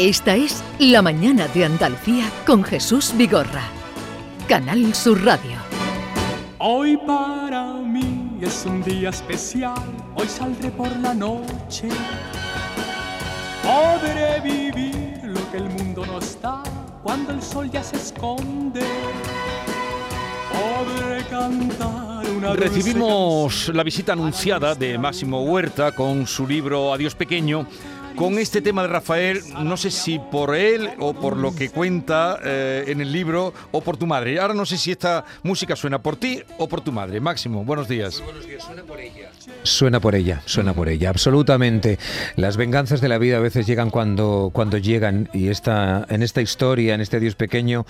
Esta es La Mañana de Andalucía con Jesús Vigorra. Canal Sur Radio. Hoy para mí es un día especial, hoy saldré por la noche. Podré vivir lo que el mundo no está cuando el sol ya se esconde. Podré cantar una Recibimos la visita anunciada de Máximo Huerta con su libro Adiós Pequeño. Con este tema de Rafael, no sé si por él o por lo que cuenta eh, en el libro o por tu madre. Ahora no sé si esta música suena por ti o por tu madre. Máximo, buenos días. Suena por ella, suena por ella, absolutamente. Las venganzas de la vida a veces llegan cuando, cuando llegan y esta, en esta historia, en este Dios pequeño,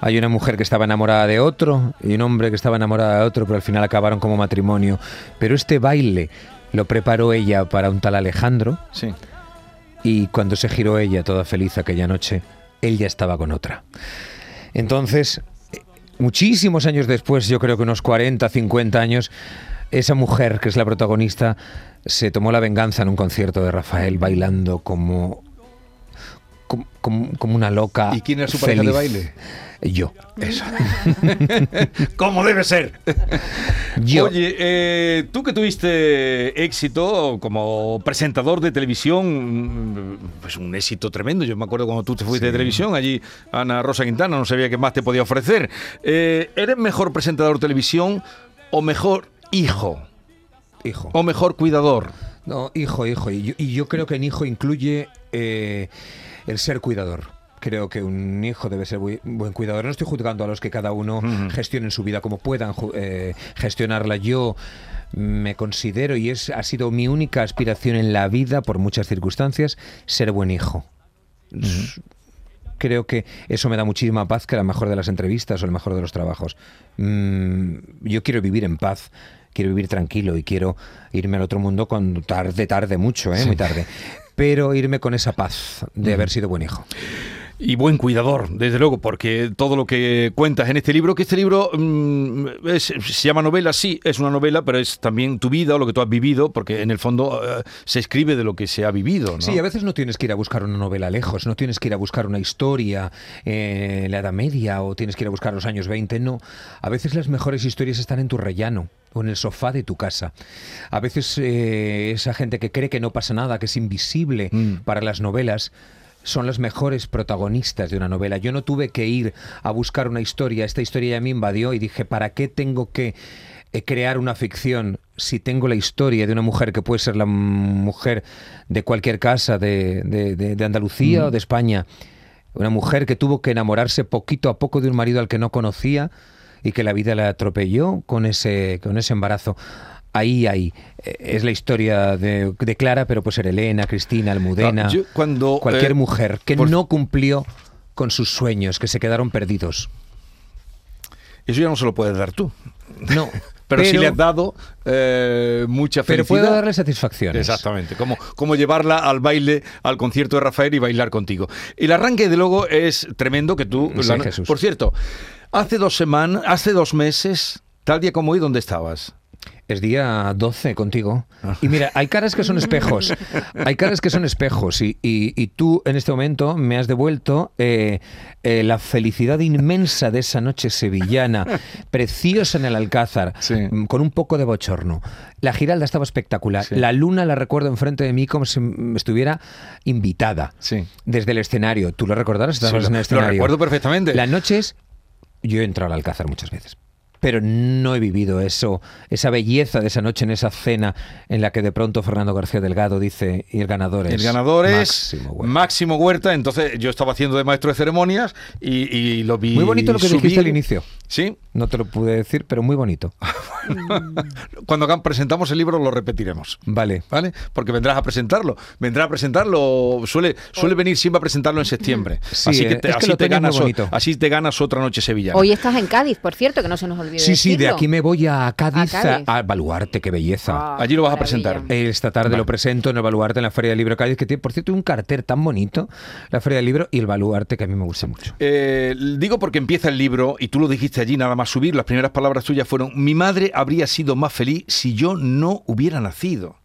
hay una mujer que estaba enamorada de otro y un hombre que estaba enamorado de otro, pero al final acabaron como matrimonio. Pero este baile lo preparó ella para un tal Alejandro Sí. Y cuando se giró ella toda feliz aquella noche, él ya estaba con otra. Entonces, muchísimos años después, yo creo que unos 40, 50 años, esa mujer que es la protagonista se tomó la venganza en un concierto de Rafael bailando como como, como- una loca. ¿Y quién era su pareja de baile? Yo, eso. ¿Cómo debe ser? Yo. Oye, eh, tú que tuviste éxito como presentador de televisión, mm, pues un éxito tremendo. Yo me acuerdo cuando tú te fuiste de televisión, allí Ana Rosa Quintana, no sabía qué más te podía ofrecer. Eh, ¿Eres mejor presentador de televisión o mejor hijo? hijo. ¿O mejor cuidador? No, hijo, hijo. Y yo, y yo creo que en hijo incluye eh, el ser cuidador. Creo que un hijo debe ser bui- buen cuidador. No estoy juzgando a los que cada uno Ujú. gestionen su vida como puedan eh, gestionarla. Yo me considero, y es, ha sido mi única aspiración en la vida, por muchas circunstancias, ser buen hijo. Creo que eso me da muchísima paz que la mejor de las entrevistas o el mejor de los trabajos. Mm, yo quiero vivir en paz, quiero vivir tranquilo y quiero irme al otro mundo cuando tarde, tarde mucho, ¿eh? muy tarde. Pero irme con esa paz de haber sido buen hijo. Y buen cuidador, desde luego, porque todo lo que cuentas en este libro, que este libro mm, es- se llama novela, sí, es una novela, pero es también tu vida o lo que tú has vivido, porque en el fondo eh, se escribe de lo que se ha vivido. ¿no? Sí, a veces no tienes que ir a buscar una novela lejos, no tienes que ir a buscar una historia eh, en la Edad Media o tienes que ir a buscar los años 20, no. A veces las mejores historias están en tu rellano o en el sofá de tu casa. A veces eh, esa gente que cree que no pasa nada, que es invisible Mm. para las novelas, son las mejores protagonistas de una novela. Yo no tuve que ir a buscar una historia, esta historia ya me invadió y dije, ¿para qué tengo que eh, crear una ficción si tengo la historia de una mujer que puede ser la mujer de cualquier casa de, de- de- de Andalucía o de España? Una mujer que tuvo que enamorarse poquito a poco de un marido al que no conocía y que la vida la atropelló con ese, con ese embarazo. Ahí, ahí. Eh, Es la historia de, de Clara, pero puede ser Elena, Cristina, Almudena. Yo cuando, cualquier eh, mujer que por- no cumplió con sus sueños, que se quedaron perdidos. Eso ya no se lo puedes dar tú. No. Pero, sí le has dado eh, mucha pero felicidad. puedo darle satisfacciones. Exactamente, como, como llevarla al baile, al concierto de Rafael y bailar contigo. El arranque de luego es tremendo que tú... Sí, la- Jesús. Por cierto, hace dos semanas, hace dos meses, tal día como hoy, ¿dónde estabas? Es día 12 contigo. Y mira, hay caras que son espejos. Hay caras que son espejos. Y, y- y tú en este momento me has devuelto eh, eh, la felicidad inmensa de esa noche sevillana, preciosa en el Alcázar, Sí. mm, con un poco de bochorno. La Giralda estaba espectacular. Sí. La luna la recuerdo enfrente de mí como si m- estuviera invitada. Sí. Desde el escenario. Tú lo recordarás, estabas lo- en el lo escenario. recuerdo perfectamente. La noche es. Yo he entrado al Alcázar muchas veces. Pero no he vivido eso, esa belleza de esa noche en esa cena en la que de pronto Fernando García Delgado dice y el ganador es El ganador es Máximo Huerta". Máximo Huerta. Entonces yo estaba haciendo de maestro de ceremonias y, y lo vi. Muy bonito lo que subir. dijiste al inicio. Sí. No te lo pude decir, pero muy bonito. Cuando presentamos el libro lo repetiremos. Vale. ¿Vale? Porque vendrás a presentarlo. Vendrás a presentarlo. Suele, suele venir siempre a presentarlo en septiembre. Sí, así que te, es que así te ganas, así te ganas otra noche sevillana. Hoy estás en Cádiz, por cierto, que no se nos olvide Sí, sí, de decirlo. aquí me voy a Cádiz, A a, Cádiz. a Baluarte, qué belleza. Ah, Allí lo vas a maravilla. presentar. Esta tarde Vale. lo presento en el Baluarte, en la Feria del Libro de Cádiz, que tiene, por cierto, un cartel tan bonito, la Feria del Libro y el Baluarte, que a mí me gusta mucho. Eh, digo porque empieza el libro y tú lo dijiste allí nada más subir. Las primeras palabras tuyas fueron: Mi madre habría sido más feliz si yo no hubiera nacido.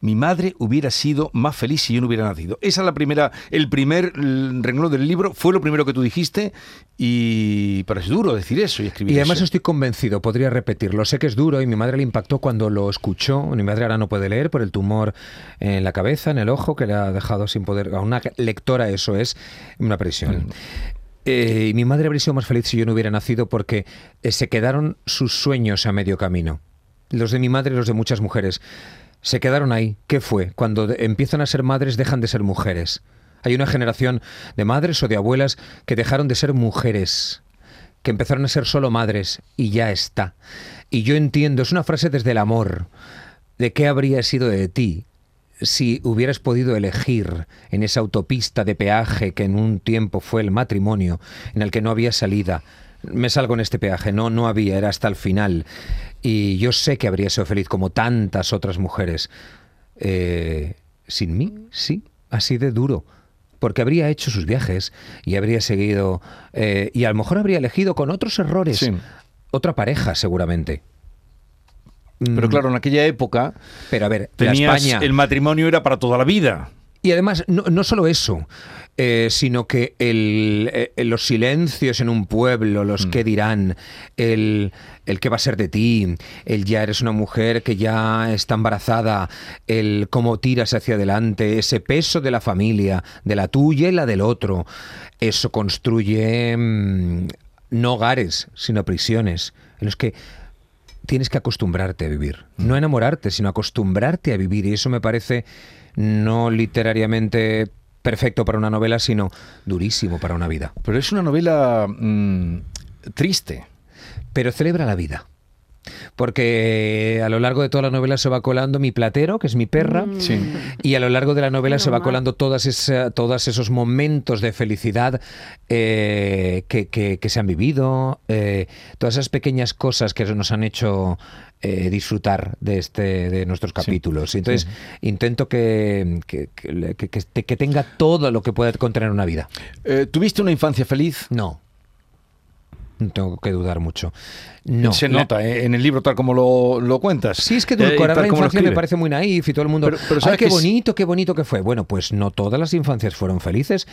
Mi madre hubiera sido más feliz si yo no hubiera nacido. Esa es la primera, el primer mm, renglón del libro, fue lo primero que tú dijiste y pero es duro decir eso y escribir Y además eso. estoy convencido, podría repetirlo. Sé que es duro y mi madre le impactó cuando lo escuchó. Mi madre ahora no puede leer por el tumor en la cabeza, en el ojo, que le ha dejado sin poder. A una lectora eso es una presión. Eh, y mi madre habría sido más feliz si yo no hubiera nacido porque eh, se quedaron sus sueños a medio camino. Los de mi madre y los de muchas mujeres. Se quedaron ahí. ¿Qué fue? Cuando empiezan a ser madres dejan de ser mujeres. Hay una generación de madres o de abuelas que dejaron de ser mujeres, que empezaron a ser solo madres y ya está. Y yo entiendo, es una frase desde el amor, de qué habría sido de ti si hubieras podido elegir en esa autopista de peaje que en un tiempo fue el matrimonio, en el que no había salida. Me salgo en este peaje, no, no había, era hasta el final. Y yo sé que habría sido feliz como tantas otras mujeres. Eh, sin mí, sí, así de duro. Porque habría hecho sus viajes y habría seguido. eh, y a lo mejor habría elegido con otros errores Sí. otra pareja, seguramente. Pero Mm, claro, en aquella época Pero a ver, España. el matrimonio era para toda la vida. Y además, no, no solo eso, eh, sino que el, eh, los silencios en un pueblo, los que dirán, el, el qué va a ser de ti, el ya eres una mujer que ya está embarazada, el cómo tiras hacia adelante, ese peso de la familia, de la tuya y la del otro, eso construye mm, no hogares, sino prisiones, en los que tienes que acostumbrarte a vivir. No enamorarte, sino acostumbrarte a vivir. Y eso me parece no literariamente perfecto para una novela, sino durísimo para una vida. Pero es una novela mm, triste. Pero celebra la vida. Porque a lo largo de toda la novela se va colando mi platero, que es mi perra, Sí. y a lo largo de la novela se va mal. colando todas esa- todos esos momentos de felicidad eh, que, que- que se han vivido, eh, todas esas pequeñas cosas que nos han hecho eh, disfrutar de este de nuestros capítulos. Entonces intento que, que- que tenga todo lo que puede contener una vida. ¿Tuviste una infancia feliz? No. No Tengo que dudar mucho. No. Se La- nota eh, en el libro tal como lo, lo cuentas. Sí, es que Eh, edulcorar tal la infancia me parece muy naif y todo el mundo. Pero- pero Ay, ¿sabes qué que es- bonito, qué bonito que fue. Bueno, pues no todas las infancias fueron felices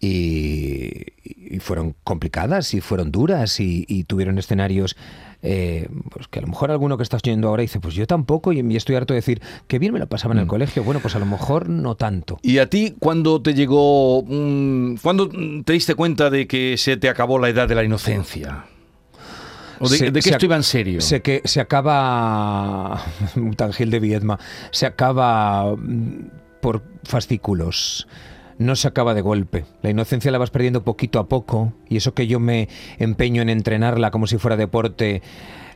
y, y fueron complicadas y fueron duras y, y tuvieron escenarios. eh, pues que a lo mejor alguno que estás oyendo ahora dice, pues yo tampoco, y, y estoy harto de decir, que bien me la pasaba Mm. en el colegio. Bueno, pues a lo mejor no tanto. ¿Y a ti cuándo te llegó, mm, cuándo mm, te diste cuenta de que se te acabó la edad de la inocencia? ¿O de, Se- de se esto iba en serio? Se, que, se acaba. Un tangil de Viedma. Se acaba mm, por fascículos. No se acaba de golpe. La inocencia la vas perdiendo poquito a poco. Y eso que yo me empeño en entrenarla como si fuera deporte.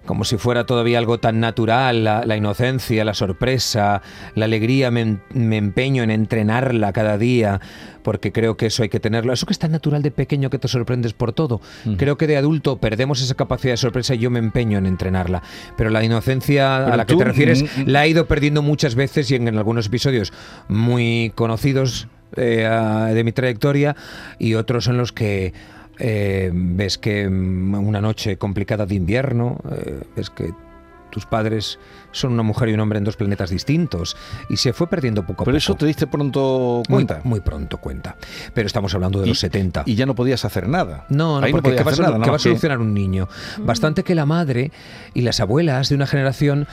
Como si fuera todavía algo tan natural, la, la inocencia, la sorpresa, la alegría, me, me empeño en entrenarla cada día, porque creo que eso hay que tenerlo. Eso que es tan natural de pequeño que te sorprendes por todo. Creo que de adulto perdemos esa capacidad de sorpresa y yo me empeño en entrenarla. Pero la inocencia Pero a la que te refieres mm, la he ido perdiendo muchas veces y en, en algunos episodios muy conocidos eh, a- de mi trayectoria y otros en los que eh, ves que mm, una noche complicada de invierno, eh, ves que tus padres son una mujer y un hombre en dos planetas distintos y se fue perdiendo poco a Pero poco. eso te diste pronto muy, cuenta. muy pronto cuenta. Pero estamos hablando de Y- los 70. Y ya no podías hacer nada. No, no, Ahí porque podías ¿qué va, a hacer solu- nada, qué va a solucionar un niño? Bastante que la madre y las abuelas de una generación,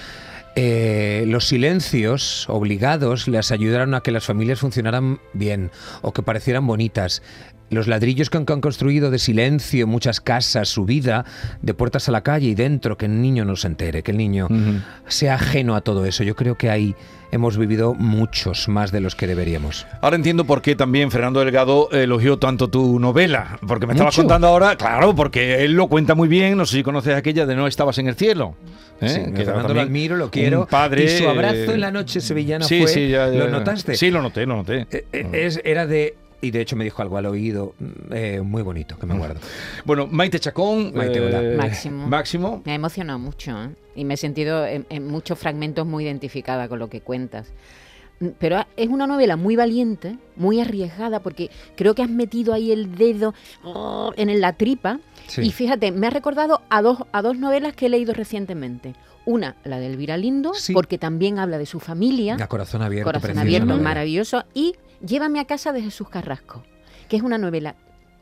eh, los silencios obligados les ayudaron a que las familias funcionaran bien o que parecieran bonitas. Los ladrillos que han, que han construido de silencio muchas casas, su vida, de puertas a la calle y dentro, que el niño no se entere, que el niño sea ajeno a todo eso. Yo creo que ahí hemos vivido muchos más de los que deberíamos. Ahora entiendo por qué también Fernando Delgado elogió tanto tu novela. Porque me estabas Mucho. contando ahora, claro, porque él lo cuenta muy bien. No sé si conoces aquella de No estabas en el cielo. ¿eh? Sí, Que Fernando lo admiro, lo quiero. padre, y su abrazo eh, en la noche sevillana sí, fue. sí, ya, ya, ¿Lo notaste? Sí, lo noté, lo noté. Eh, eh, es- era de. Y de hecho me dijo algo al oído mm, eh, muy bonito, que me guardo. Bueno, Maite Chacón. Maite, hola. Máximo. Máximo. Me ha emocionado mucho ¿eh? y me he sentido en, en muchos fragmentos muy identificada con lo que cuentas. pero es una novela muy valiente, muy arriesgada, porque creo que has metido ahí el dedo oh, en la tripa. Sí. Y fíjate, me ha recordado a dos, a dos novelas que he leído recientemente. Una, la de Elvira Lindo, Sí. porque también habla de su familia. A corazón abierto. Corazón abierto, maravilloso. Y Llévame a casa de Jesús Carrasco, que es una novela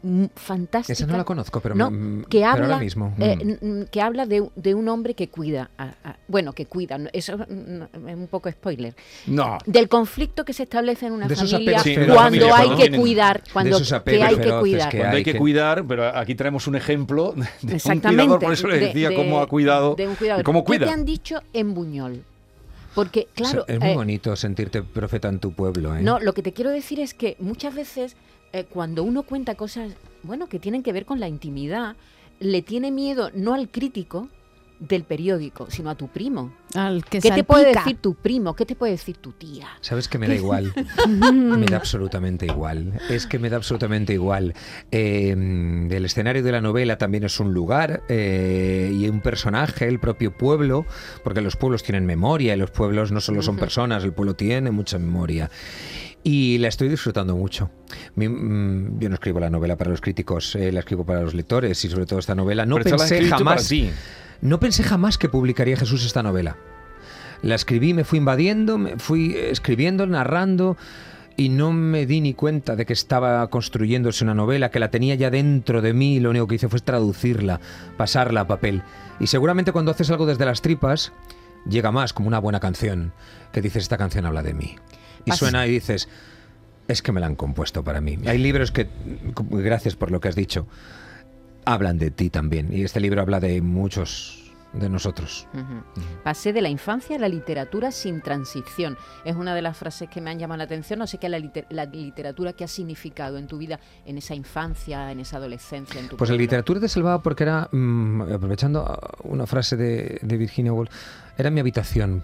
mm, fantástica. Esa no la conozco, pero, No, mm, que pero habla, ahora mismo. eh, n- n- que habla de, de un hombre que cuida, a- a- bueno, que cuida, eso es un poco spoiler, No. del conflicto que se establece en una De familia Sí, cuando familia, hay cuando que tienen- cuidar, cuando que hay que cuidar. que Cuando hay que que- cuidar, pero aquí traemos un ejemplo de, de un Exactamente. cuidador, por eso le de- decía de- cómo ha cuidado de un cuidador. cómo ¿Qué cuida. te han dicho en Buñol? Porque, claro, es muy eh, bonito sentirte profeta en tu pueblo. ¿eh? No, lo que te quiero decir es que muchas veces eh, cuando uno cuenta cosas, bueno, que tienen que ver con la intimidad, le tiene miedo no al crítico del periódico, sino a tu primo. Al que ¿Qué te puede decir tu primo? ¿Qué te puede decir tu tía? Sabes que me da igual. me da absolutamente igual. Es que me da absolutamente igual. Eh, el escenario de la novela también es un lugar eh, y un personaje, el propio pueblo, porque los pueblos tienen memoria y los pueblos no solo son personas, el pueblo tiene mucha memoria. Y la estoy disfrutando mucho. Mi- mm, yo no escribo la novela para los críticos, eh, la escribo para los lectores y sobre todo esta novela. No Pero pensé jamás. No pensé jamás que publicaría Jesús esta novela. La escribí, me fui invadiendo, me fui escribiendo, narrando y no me di ni cuenta de que estaba construyéndose una novela, que la tenía ya dentro de mí y lo único que hice fue traducirla, pasarla a papel. Y seguramente cuando haces algo desde las tripas, llega más como una buena canción, que dices, esta canción habla de mí. Y Pas- suena y dices, es que me la han compuesto para mí. Hay libros que, gracias por lo que has dicho, hablan de ti también. Y este libro habla de muchos de nosotros. Pasé de la infancia a la literatura sin transición. Es una de las frases que me han llamado la atención. No sé qué la, liter- la literatura que ha significado en tu vida, en esa infancia, en esa adolescencia, en tu Pues la literatura te salvaba porque era, mm, aprovechando una frase de, de Virginia Woolf, era mi habitación.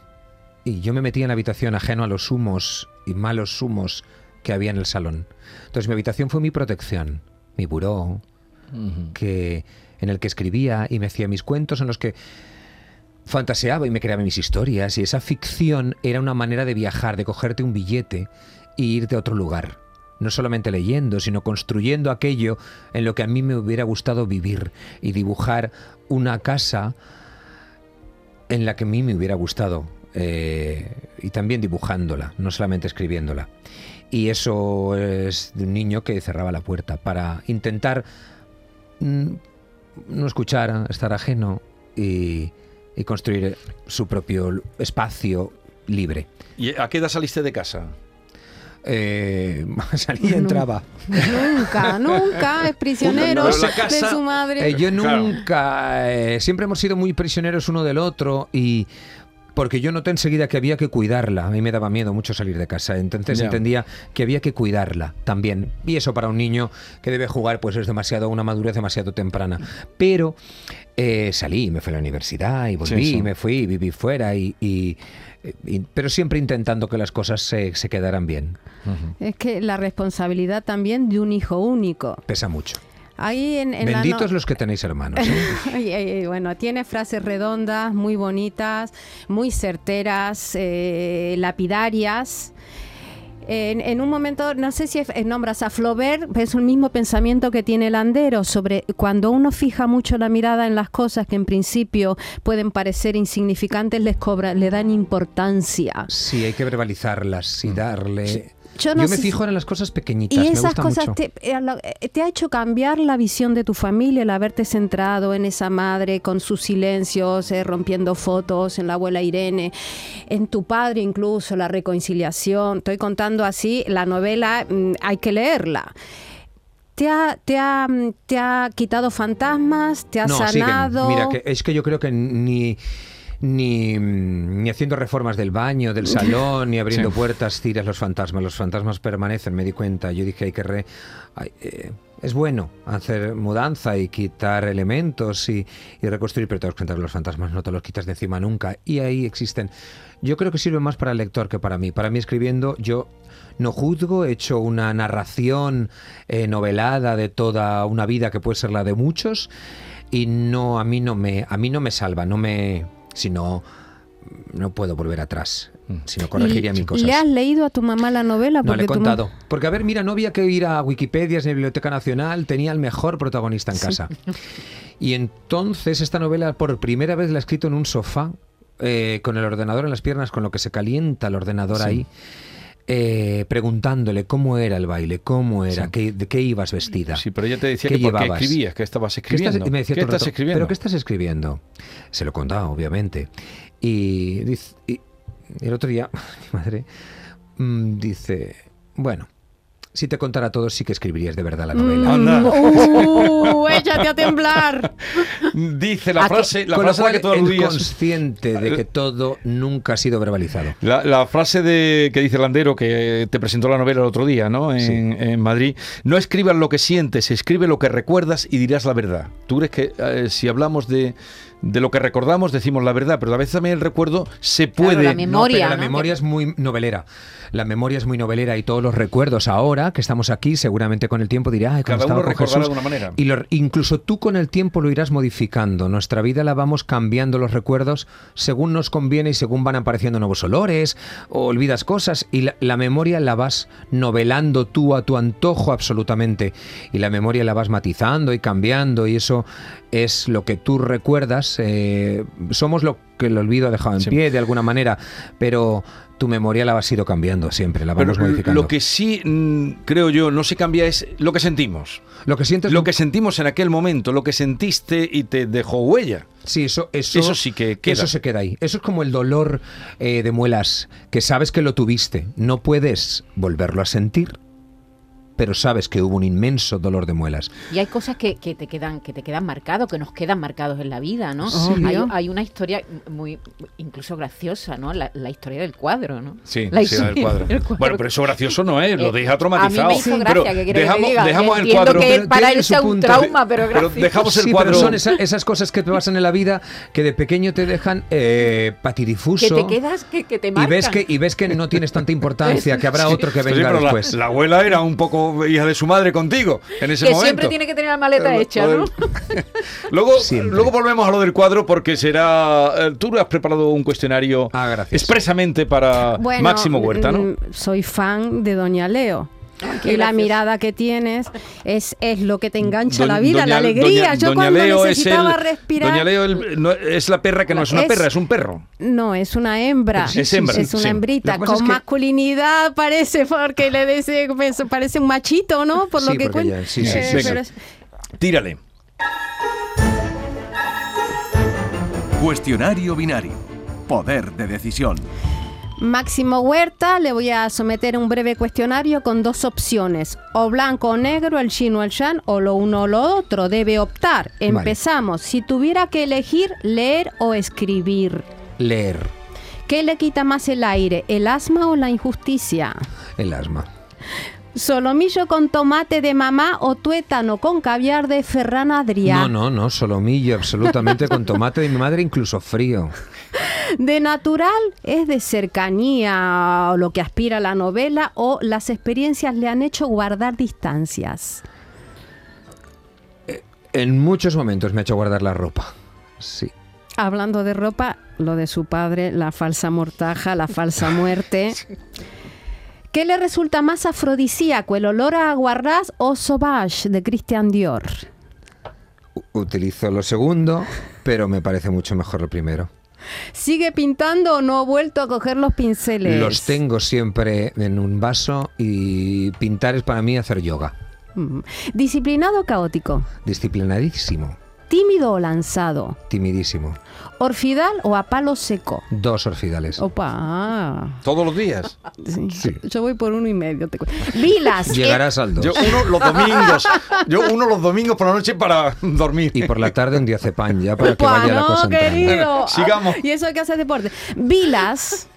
Y yo me metía en la habitación ajeno a los humos y malos humos que había en el salón. Entonces mi habitación fue mi protección, mi buró, que, en el que escribía y me hacía mis cuentos, en los que fantaseaba y me creaba mis historias. Y esa ficción era una manera de viajar, de cogerte un billete e irte a otro lugar. No solamente leyendo, sino construyendo aquello en lo que a mí me hubiera gustado vivir y dibujar una casa en la que a mí me hubiera gustado. eh, y también dibujándola, no solamente escribiéndola. Y eso es de un niño que cerraba la puerta para intentar no escuchar, estar ajeno y, y construir su propio espacio libre. ¿Y a qué edad saliste de casa? Eh, salía y entraba. Nunca, nunca es prisionero No, no, la de su madre. Eh, yo Claro. nunca, eh, siempre hemos sido muy prisioneros uno del otro y porque yo noté enseguida que había que cuidarla. A mí me daba miedo mucho salir de casa, entonces entendía que había que cuidarla también. Y eso para un niño que debe jugar, pues es demasiado una madurez demasiado temprana. Pero eh, salí, me fui a la universidad y volví, Sí, sí. y me fui, y viví fuera y, y- y- pero siempre intentando que las cosas se, se quedaran bien. Es que la responsabilidad también de un hijo único. Pesa mucho. Ahí en, en la no- Benditos los que tenéis hermanos. ¿eh? Ay, ay, bueno, tiene frases redondas, muy bonitas, muy certeras, eh, lapidarias. En, en un momento, no sé si es- eh, nombras a Flaubert, es el mismo pensamiento que tiene Landero sobre cuando uno fija mucho la mirada en las cosas que en principio pueden parecer insignificantes, les cobra, le dan importancia. Sí, hay que verbalizarlas y darle. Yo Yo, no me si- fijo en las cosas pequeñitas. Y me esas gusta cosas mucho. te, eh, eh, te ha hecho cambiar la visión de tu familia, el haberte centrado en esa madre con sus silencios, eh, rompiendo fotos, en la abuela Irene, en tu padre incluso, la reconciliación. Estoy contando así, la novela mm, hay que leerla. ¿Te ha, te, ha, mm, ¿Te ha quitado fantasmas? ¿Te ha no, siguen. sanado? Mira, que es que yo creo que ni. Ni, ni haciendo reformas del baño, del salón, ni abriendo Sí. puertas tiras los fantasmas. Los fantasmas permanecen, me di cuenta. Yo dije, hay que re... ay, eh, es bueno hacer mudanza y quitar elementos y, y reconstruir, pero te das cuenta que los fantasmas no te los quitas de encima nunca. Y ahí existen. Yo creo que sirve más para el lector que para mí. Para mí escribiendo, yo no juzgo, he hecho una narración eh, novelada de toda una vida que puede ser la de muchos y no a mí no me a mí no me salva, no me si no no puedo volver atrás. sino corregiría ¿Y mil cosas. ¿Le has leído a tu mamá la novela? No le he contado. Porque, a ver, mira, no había que ir a Wikipedia ni a Biblioteca Nacional, tenía el mejor protagonista en casa. Y entonces esta novela por primera vez la he escrito en un sofá, eh, con el ordenador en las piernas, con lo que se calienta el ordenador ahí. Eh, preguntándole cómo era el baile, cómo era, qué, de qué ibas vestida. Sí, pero ella te decía ¿Qué que qué escribías, que estabas ¿Qué escribiendo. estás, y me decía ¿Qué estás rato, escribiendo? ¿Pero qué estás escribiendo? Se lo contaba, obviamente. Y, dice, y el otro día, mi madre mm, dice, bueno, si te contara todo, sí que escribirías de verdad la novela. Anda. ¡Uh! ¡Échate a temblar! Dice la frase, la Con lo frase a la que tú aludías. consciente de que todo nunca ha sido verbalizado. La, la frase de que dice Landero, que te presentó la novela el otro día, ¿no? En, en Madrid. No escribas lo que sientes, escribe lo que recuerdas y dirás la verdad. ¿Tú crees que eh, si hablamos de, de lo que recordamos, decimos la verdad? Pero a veces también el recuerdo se Claro, puede. la memoria, No, pero la ¿no? memoria es muy novelera. La memoria es muy novelera y todos los recuerdos ahora que estamos aquí, seguramente con el tiempo dirá, ay, Cada uno recordará Jesús". de una manera. Y lo- incluso tú con el tiempo lo irás modificando. Nuestra vida la vamos cambiando los recuerdos según nos conviene y según van apareciendo nuevos olores, o olvidas cosas y la, la memoria la vas novelando tú a tu antojo absolutamente. Y la memoria la vas matizando y cambiando y eso es lo que tú recuerdas. Eh, somos lo que el olvido ha dejado en Sí. pie de alguna manera, pero tu memoria la has ido cambiando siempre, la Pero vamos modificando. lo que sí mm, creo yo no se cambia es lo que sentimos. Lo que sientes Lo que sentimos en aquel momento, lo que sentiste y te dejó huella. Sí, eso, eso, Eso sí que queda. Eso se queda ahí. Eso es como el dolor eh, de muelas, que sabes que lo tuviste. No puedes volverlo a sentir, pero sabes que hubo un inmenso dolor de muelas. Y hay cosas que, que te quedan que te quedan marcados, que nos quedan marcados en la vida, ¿no? Sí. Hay, una historia muy incluso graciosa, ¿no? La, la historia del cuadro, ¿no? Sí, La sí, del historia cuadro. del cuadro. Bueno, pero eso gracioso no es, lo Eh, deja traumatizado. A mí me hizo Pero gracia, que quiere dejamos, que te diga. dejamos Yo el cuadro. que Pero para él sea un trauma, pero Pero dejamos el sí, cuadro. pero son esa- esas cosas que te pasan en la vida que de pequeño te dejan eh, que patidifuso. te quedas, que, que te y marcan. ves que y ves que no tienes tanta importancia, que habrá otro que Sí, venga la- después. La, abuela era un poco hija de su madre contigo en ese que momento. siempre tiene que tener la maleta Lo- hecha, ¿no? luego, Siempre. luego volvemos a lo del cuadro porque será. eh, Tú has preparado un cuestionario Ah, expresamente para Bueno, Máximo Huerta, ¿no? mm, Soy fan de Doña Leo. Y la mirada que tienes es, es lo que te engancha Doña- la vida, la alegría. Doña- Yo Doña cuando Leo es necesitaba el- respirar. Doña Leo el- no, es la perra que no es una Es- perra, es un perro. No, es una hembra. Sí, Es hembra, Es una sí. hembrita. Lo que Con es que- masculinidad parece, porque le dice, parece un machito, ¿no? Por lo Sí, que porque cuenta. ya- sí, sí, Eh, pero es- Tírale. Cuestionario binario. Poder de decisión. Máximo Huerta, le voy a someter un breve cuestionario con dos opciones. O blanco o negro, el chino o el shan, o lo uno o lo otro. Debe optar. Empezamos. Si tuviera que elegir, leer o escribir. Leer ¿Qué le quita más el aire, el asma o la injusticia? el asma. ¿Solomillo con tomate de mamá o tuétano con caviar de Ferran Adrià? No, no, no, solomillo, absolutamente con tomate de mi madre, incluso frío. ¿De natural es de cercanía o lo que aspira la novela o las experiencias le han hecho guardar distancias? En muchos momentos me ha hecho guardar la ropa. Sí. Hablando de ropa, lo de su padre, la falsa mortaja, la falsa muerte. ¿Qué le resulta más afrodisíaco, el olor a aguarrás o sauvage de Christian Dior? Utilizo lo segundo, pero me parece mucho mejor lo primero. ¿Sigue pintando o no ha vuelto a coger los pinceles? Los tengo siempre en un vaso y pintar es para mí hacer yoga. Mm. ¿Disciplinado o caótico? Disciplinadísimo, ¿Tímido o lanzado? timidísimo. ¿Orfidal o a palo seco? Dos orfidales. Opa. Todos los días. Sí. Sí. Yo voy por uno y medio. te cu- Vilas. eh, Llegarás al dos. Yo uno los domingos. Yo uno los domingos por la noche para dormir. Y por la tarde un diazepam ya para que Opa, vaya la no, cosa entrando. querido. Sigamos. Ah, Y eso hay que hacer deporte. Vilas.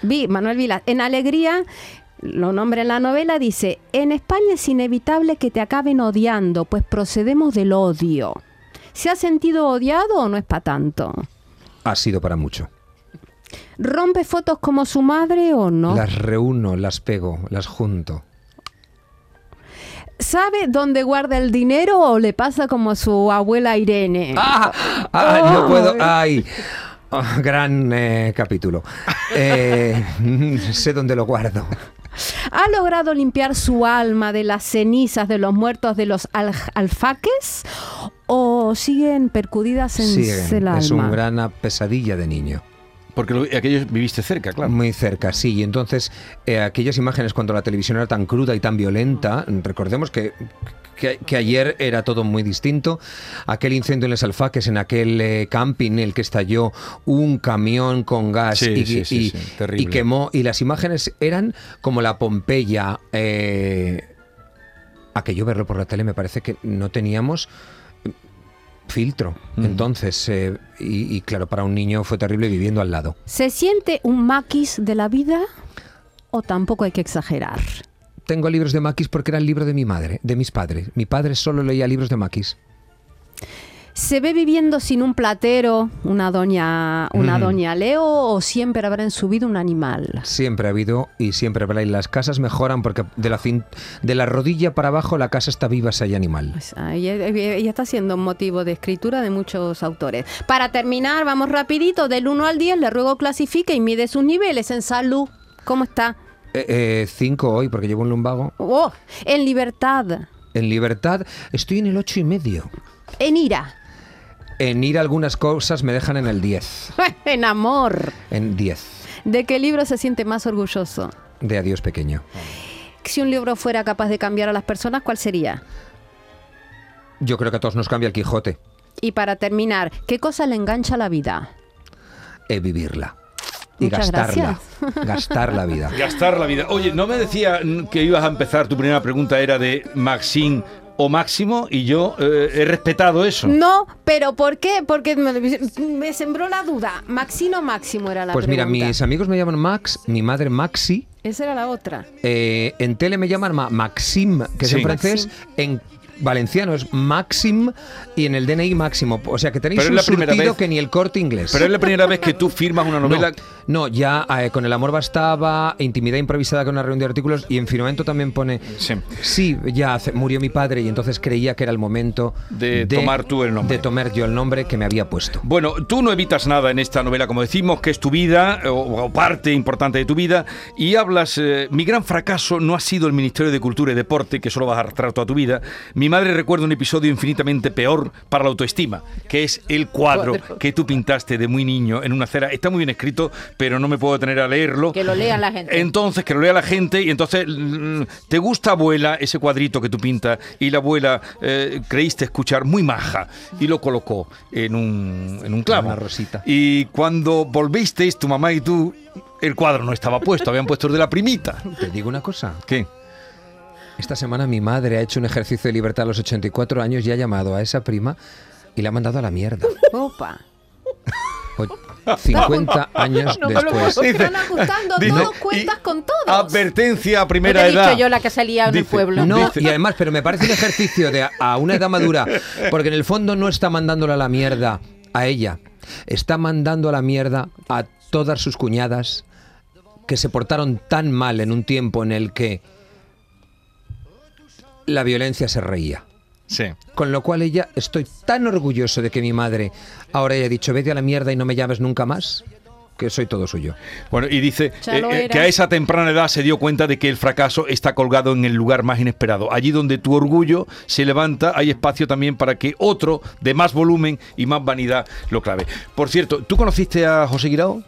Vi, Manuel Vilas. En Alegría, lo nombra en la novela, dice, en España es inevitable que te acaben odiando, pues procedemos del odio. ¿Se ha sentido odiado o no es para tanto? Ha sido para mucho. ¿Rompe fotos como su madre o no? Las reúno, las pego, las junto. ¿Sabe dónde guarda el dinero o le pasa como a su abuela Irene? ¡Ah! ¡Ah! No puedo. ¡Ay! Ah, gran eh, capítulo. Eh, sé dónde lo guardo. ¿Ha logrado limpiar su alma de las cenizas de los muertos de los al- alfaques? ¿O siguen percudidas en Sí, el alma? es una gran pesadilla de niño. Porque lo- aquello viviste cerca, claro. Muy cerca, sí. Y entonces, eh, aquellas imágenes cuando la televisión era tan cruda y tan violenta, recordemos que, que, que ayer era todo muy distinto. Aquel incendio en Les Alfaques, en aquel eh, camping en el que estalló un camión con gas Sí, y, sí, sí, y- sí, terrible. y quemó. Y las imágenes eran como la Pompeya. eh, aquello verlo por la tele me parece que no teníamos filtro. Mm. Entonces, eh, y, y claro, para un niño fue terrible viviendo al lado. ¿Se siente un maquis de la vida? ¿O tampoco hay que exagerar? Tengo libros de Maquis porque era el libro de mi madre, de mis padres. Mi padre solo leía libros de Maquis. ¿Se ve viviendo sin un platero, una doña, una Mm. doña Leo, o siempre habrá en su vida un animal? Siempre ha habido y siempre habrá. Y las casas mejoran porque de la, cin- de la rodilla para abajo la casa está viva si hay animal. Pues, ella, ella está siendo un motivo de escritura de muchos autores. Para terminar, vamos rapidito, del 1 al 10, le ruego clasifique y mide sus niveles en salud. ¿Cómo está? Eh, eh, cinco hoy porque llevo un lumbago. Oh, en libertad, En libertad estoy en el ocho y medio. en ira, En ir a algunas cosas me dejan en el 10. en amor. En 10. ¿De qué libro se siente más orgulloso? De adiós pequeño. Si un libro fuera capaz de cambiar a las personas, ¿cuál sería? Yo creo que a todos nos cambia el Quijote. Y para terminar, ¿qué cosa le engancha a la vida? Eh, vivirla. Y Muchas gastarla. Gastar la vida. Gastar la vida. Oye, no me decía que ibas a empezar, tu primera pregunta era de Maxim o Máximo, y yo eh, he respetado eso. No, pero ¿por qué? Porque me, me sembró la duda. Maxino Máximo era la Pues mira, pregunta. mis amigos me llaman Max, mi madre Maxi. Esa era la otra. Eh, en tele me llaman Ma- Maxim, que es Sí. en francés. En valenciano es Maxim y en el DNI Máximo. O sea que tenéis Pero es un la primera surtido vez- que ni el corte inglés. Pero es la primera vez que tú firmas una novela. No, no, ya eh, con El amor bastaba, Intimidad improvisada con una reunión de artículos y en Firmamento también pone... Sí. Sí, ya hace- murió mi padre y entonces creía que era el momento De tomar tú el nombre. De tomar yo el nombre que me había puesto. Bueno, tú no evitas nada en esta novela, como decimos, que es tu vida o, o parte importante de tu vida, y hablas, eh, mi gran fracaso no ha sido el Ministerio de Cultura y Deporte, que solo vas a arrastrar toda tu vida. Mi madre recuerda un episodio infinitamente peor para la autoestima, que es el cuadro Cuadro. que tú pintaste de muy niño en una acera. Está muy bien escrito, pero no me puedo tener a leerlo. Que lo lean la gente. Entonces, que lo lea la gente y entonces, mm, ¿te gusta, abuela, ese cuadrito que tú pintas? Y la abuela eh, creíste escuchar muy maja y lo colocó en un, en un clavo. Una rosita. Y cuando volvisteis, tu mamá y tú, el cuadro no estaba puesto, habían puesto el de la primita. Te digo una cosa. ¿Qué? Esta semana mi madre ha hecho un ejercicio de libertad a los 84 años y ha llamado a esa prima y la ha mandado a la mierda. Opa. O- 50 años No después. ajustando Dice, cuentas con todos. Advertencia a No primera te he edad. dicho yo la que salía en el pueblo. No, Dice- y además, pero me parece un ejercicio de a- a una edad madura, porque en el fondo no está mandándola a la mierda a ella, está mandando a la mierda a todas sus cuñadas que se portaron tan mal en un tiempo en el que la violencia se reía. Sí. Con lo cual ella, estoy tan orgulloso de que mi madre ahora haya dicho, vete a la mierda y no me llames nunca más, que soy todo suyo. Bueno, y dice eh, eh, que a esa temprana edad se dio cuenta de que el fracaso está colgado en el lugar más inesperado. Allí donde tu orgullo se levanta, hay espacio también para que otro de más volumen y más vanidad lo clave. Por cierto, ¿tú conociste a José Guirao?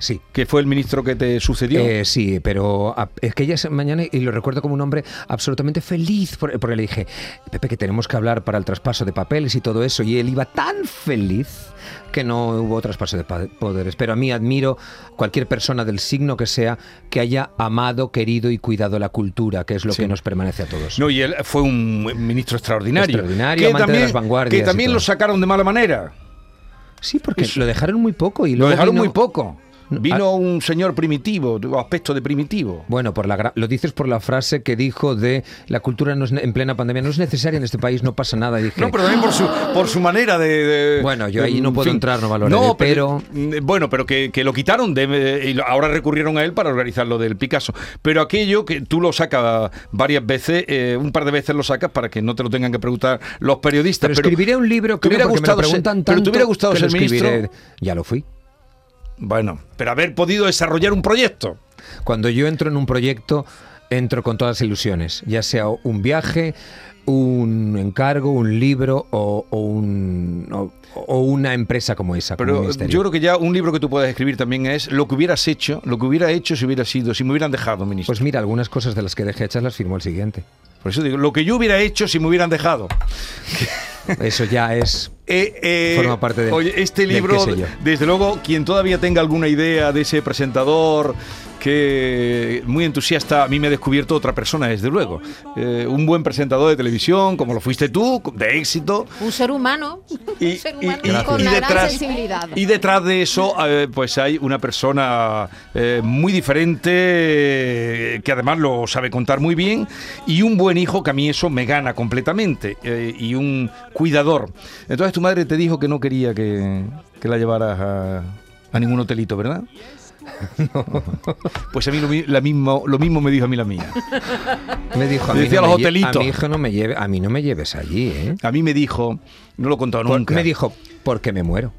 Sí. Que fue el ministro que te sucedió. Eh, sí, pero a- es que ella esa mañana, y lo recuerdo como un hombre absolutamente feliz, por- porque le dije, Pepe, que tenemos que hablar para el traspaso de papeles y todo eso, y él iba tan feliz que no hubo traspaso de poderes. Pero a mí admiro cualquier persona del signo que sea que haya amado, querido y cuidado la cultura, que es lo Sí. que nos permanece a todos. No, y él fue un ministro extraordinario. Extraordinario, que amante de también, las vanguardias Que también lo sacaron de mala manera. Sí, porque Eso. lo dejaron muy poco y Lo dejaron vino- muy poco. No, Vino ah. un señor primitivo, aspecto de primitivo. Bueno, por la lo dices por la frase que dijo de la cultura no es ne- en plena pandemia no es necesaria en este país, no pasa nada. Y dije, No, pero también por su, por su manera de, de- Bueno, yo ahí no puedo fin. entrar, no valoraré, No, pero- mm, Bueno, pero que, que lo quitaron de, y lo- ahora recurrieron a él para organizar lo del Picasso. Pero aquello que tú lo sacas varias veces, eh, un par de veces lo sacas para que no te lo tengan que preguntar los periodistas. pero escribiré un libro ¿te creo, hubiera porque me lo gustado ser- preguntan pero tanto te hubiera gustado que ser ministro. Ya lo fui. Bueno, pero haber podido desarrollar un proyecto. Cuando yo entro en un proyecto, entro con todas las ilusiones, ya sea un viaje, un encargo, un libro o, o un, o- o una empresa como esa. Pero yo creo que ya un libro que tú puedes escribir también es lo que hubieras hecho, lo que hubiera hecho si hubiera sido, si me hubieran dejado, ministro. Pues mira, algunas cosas de las que dejé hechas las firmó el siguiente. Por eso digo, lo que yo hubiera hecho si me hubieran dejado. Eso ya es... Eh, eh, Forma parte del- Oye, este libro, desde luego, quien todavía tenga alguna idea de ese presentador que muy entusiasta, a mí me ha descubierto otra persona, desde luego. Eh, un buen presentador de televisión, como lo fuiste tú, de éxito. Un ser humano. Y, un ser y- humano. y- Con y gran detrás, sensibilidad. y detrás de eso, eh, pues hay una persona eh, muy diferente, eh, que además lo sabe contar muy bien, y un buen hijo que a mí eso me gana completamente, eh, y un cuidador. Entonces tu madre te dijo que no quería que, que la llevaras a, a ningún hotelito, ¿verdad? Pues a mí lo, la mismo, lo mismo me dijo a mí la mía. Me dijo a Me mí, decía no los me hotelitos. a mi hijo no me lleve, a mí no me lleves allí, ¿eh? A mí me dijo, no lo he contado Por- nunca. me dijo, porque me muero.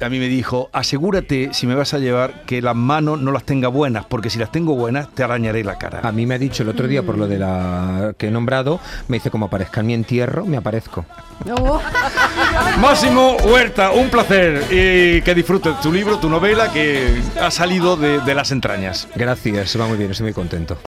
A mí me dijo, asegúrate si me vas a llevar que las manos no las tenga buenas, porque si las tengo buenas te arañaré la cara. A mí me ha dicho el otro día por lo de la que he nombrado, me dice como aparezca en mi entierro, me aparezco. Oh, Máximo Huerta, un placer y que disfrutes tu libro, tu novela que ha salido de, de las entrañas. Gracias, va muy bien, estoy muy contento.